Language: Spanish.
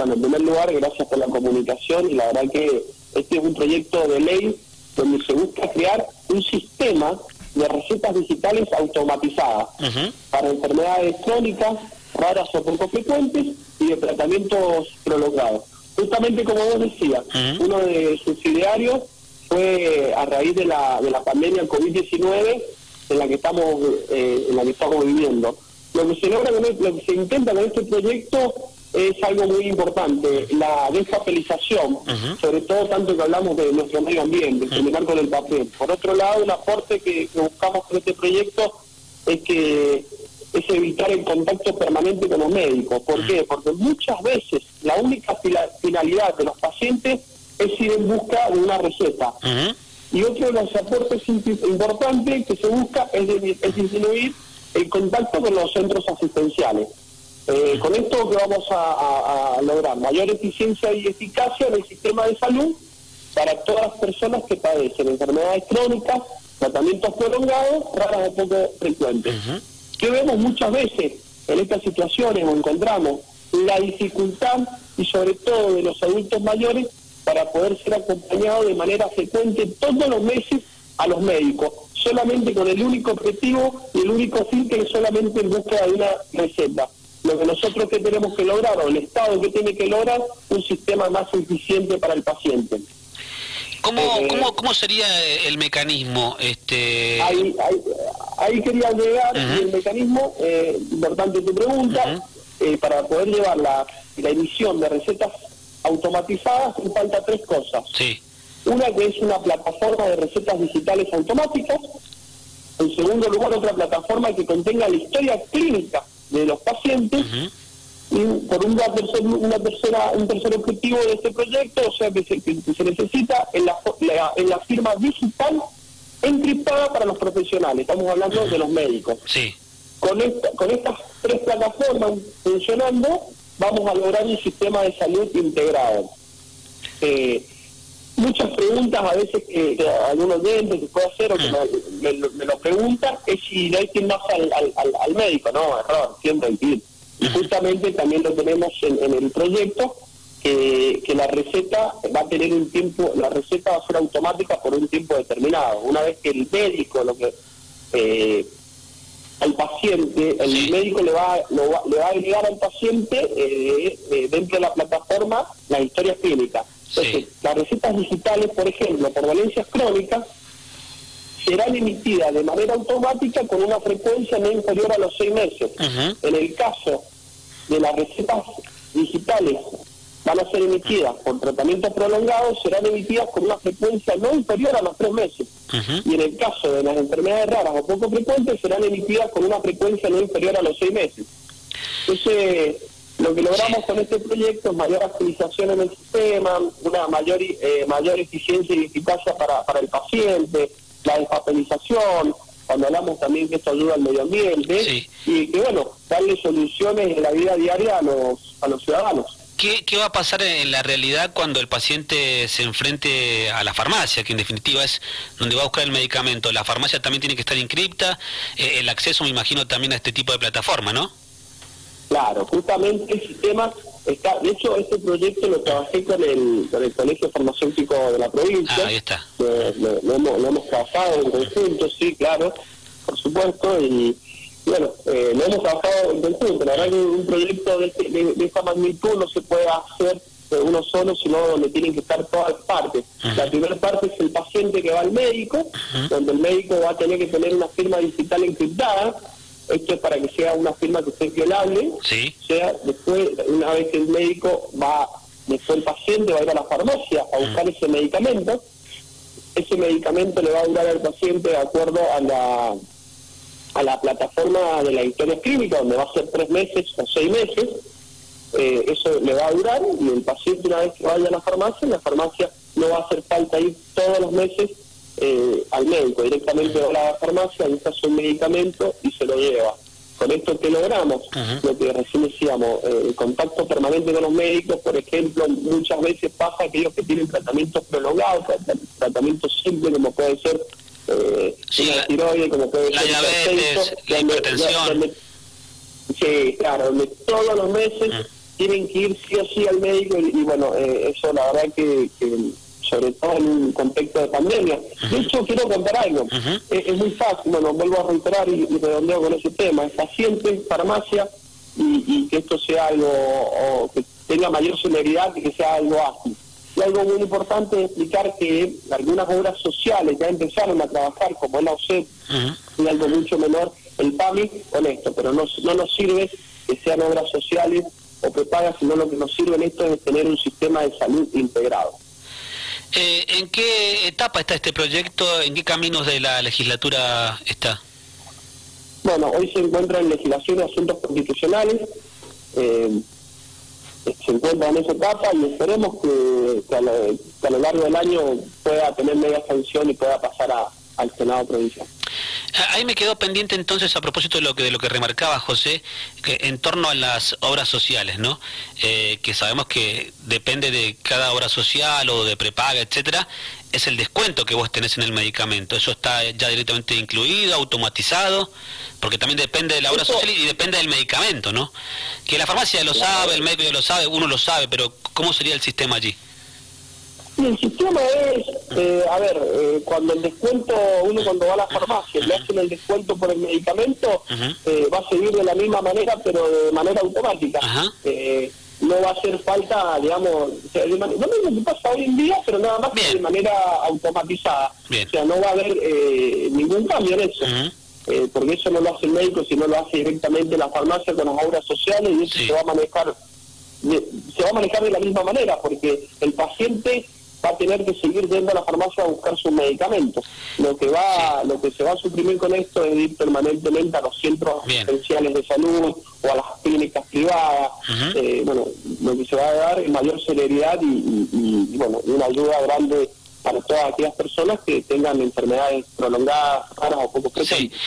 bueno, en primer lugar, gracias por la comunicación y la verdad que este es un proyecto de ley donde se busca crear un sistema de recetas digitales automatizadas para enfermedades crónicas, raras o poco frecuentes y de tratamientos prolongados. Justamente como vos decías, uno de sus idearios fue a raíz de la, de la pandemia COVID-19 en la que estamos eh, en la que estamos viviendo. Lo que se logra lo que se intenta con este proyecto es algo muy importante, la descapitalización, sobre todo tanto que hablamos de nuestro medio ambiente, terminar con el papel. Por otro lado, un aporte que, buscamos con este proyecto es que es evitar el contacto permanente con los médicos. ¿Por qué? Porque muchas veces la única finalidad de los pacientes es ir en busca de una receta. Y otro de los aportes importantes que se busca es, es disminuir el contacto con los centros asistenciales. Eh, con esto que vamos a, lograr mayor eficiencia y eficacia en el sistema de salud para todas las personas que padecen enfermedades crónicas, tratamientos prolongados, raras o poco frecuentes. Que vemos muchas veces en estas situaciones o encontramos la dificultad y sobre todo de los adultos mayores para poder ser acompañados de manera frecuente todos los meses a los médicos, solamente con el único objetivo y el único fin que es solamente en busca de una receta. Lo que nosotros que tenemos que lograr, o el Estado que tiene que lograr, un sistema más eficiente para el paciente. ¿Cómo, eh, ¿cómo, cómo sería el mecanismo? este Ahí, ahí, quería llegar, el mecanismo, eh, importante tu pregunta, eh, para poder llevar la, la emisión de recetas automatizadas, hace falta tres cosas. Sí. Una que es una plataforma de recetas digitales automáticas. En segundo lugar, otra plataforma que contenga la historia clínica de los pacientes. Y por un, una tercera, un tercer objetivo de este proyecto, o sea, que se, se necesita en la, en la firma digital encriptada para los profesionales. Estamos hablando de los médicos. Sí. Con, esta, con estas tres plataformas funcionando, vamos a lograr un sistema de salud integrado. Eh, muchas preguntas a veces que, algunos oyente que puede hacer o que mm. me, lo preguntan es si no hay que ir más al, al, médico, no, error, siempre hay que ir. Y justamente también lo tenemos en, el proyecto, que, que, la receta va a tener un tiempo, la receta va a ser automática por un tiempo determinado. Una vez que el médico, lo que eh, al paciente, el médico le va, le va a agregar al paciente eh, eh, dentro de la plataforma las historias clínicas entonces, las recetas digitales, por ejemplo, por dolencias crónicas, serán emitidas de manera automática con una frecuencia no inferior a los seis meses. En el caso de las recetas digitales van a ser emitidas por tratamientos prolongados, serán emitidas con una frecuencia no inferior a los tres meses. Y en el caso de las enfermedades raras o poco frecuentes, serán emitidas con una frecuencia no inferior a los seis meses. Entonces, lo que logramos con este proyecto es mayor actualización en el sistema, una mayor eh, mayor eficiencia y eficacia para, para el paciente, la despapelización, cuando hablamos también que esto ayuda al medio ambiente, y que bueno, darle soluciones en la vida diaria a los, a los ciudadanos. ¿Qué, ¿Qué, va a pasar en la realidad cuando el paciente se enfrente a la farmacia, que en definitiva es donde va a buscar el medicamento? La farmacia también tiene que estar inscripta, eh, el acceso me imagino también a este tipo de plataforma, ¿no? Claro, justamente el sistema está, de hecho este proyecto lo trabajé con el, con el Colegio Farmacéutico de la provincia. Ah, ahí está. Lo, hemos, trabajado en conjunto, sí, claro, por supuesto, y bueno, eh, lo hemos trabajado en conjunto. La verdad que un proyecto de, de, esta magnitud no se puede hacer uno solo, sino donde tienen que estar todas las partes. La primera parte es el paciente que va al médico, donde el médico va a tener que tener una firma digital encriptada, esto es para que sea una firma que sea violable. Sí. sea, después, una vez que el médico va, después el paciente va a ir a la farmacia a buscar ese medicamento, ese medicamento le va a durar al paciente de acuerdo a la a la plataforma de la historia clínica, donde va a ser tres meses o seis meses, eh, eso le va a durar y el paciente una vez que vaya a la farmacia, en la farmacia no va a hacer falta ir todos los meses eh, al médico, directamente a la farmacia, busca su medicamento y se lo lleva. Con esto que logramos, lo que recién decíamos, eh, el contacto permanente con los médicos, por ejemplo, muchas veces pasa aquellos que tienen tratamientos prolongados, tratamientos simples como puede ser eh, la, tiroides, como puede la ser diabetes, la hipertensión. sí, claro, donde todos los meses tienen que ir sí o sí al médico y, bueno, eh, eso la verdad que, sobre todo en un contexto de pandemia. De hecho, quiero contar algo. es, muy fácil, bueno, vuelvo a reiterar y, redondeo con ese tema. El paciente, farmacia, y, que esto sea algo, o que tenga mayor celeridad y que sea algo ágil. Y algo muy importante es explicar que algunas obras sociales ya empezaron a trabajar, como la OCEP, y algo mucho menor, el PAMI, con esto, pero no, no nos sirve que sean obras sociales o prepagas, sino lo que nos sirve en esto es tener un sistema de salud integrado. Eh, ¿En qué etapa está este proyecto? ¿En qué caminos de la legislatura está? Bueno, hoy se encuentra en legislación de asuntos constitucionales, eh, se encuentra en esa etapa y esperemos que, a, lo, largo del año pueda tener media sanción y pueda pasar al Senado provincial. Ah, ahí me quedó pendiente entonces a propósito de lo que de lo que remarcaba José, que en torno a las obras sociales, ¿no? Eh, que sabemos que depende de cada obra social o de prepaga, etcétera, es el descuento que vos tenés en el medicamento. Eso está ya directamente incluido, automatizado, porque también depende de la obra social y depende del medicamento, ¿no? Que la farmacia lo sabe, el médico ya lo sabe, uno lo sabe, pero ¿cómo sería el sistema allí? El sistema es, eh, a ver, eh, cuando el descuento, uno cuando va a la farmacia le hacen el descuento por el medicamento, eh, va a seguir de la misma manera, pero de manera automática. no va a hacer falta, digamos, o lo mismo que pasa hoy en día, pero nada más que de manera automatizada. O sea, no va a haber ningún cambio en eso. porque eso no lo hace el médico, sino lo hace directamente la farmacia con las obras sociales y eso se va a manejar se va a manejar de la misma manera, porque el paciente va a tener que seguir yendo a la farmacia a buscar sus medicamentos. Lo que va, lo que se va a suprimir con esto es ir permanentemente a los centros esenciales de salud o a las clínicas privadas. Eh, bueno, lo que se va a dar es mayor celeridad y, bueno, una ayuda grande para todas aquellas personas que tengan enfermedades prolongadas, raras o poco frecuentes.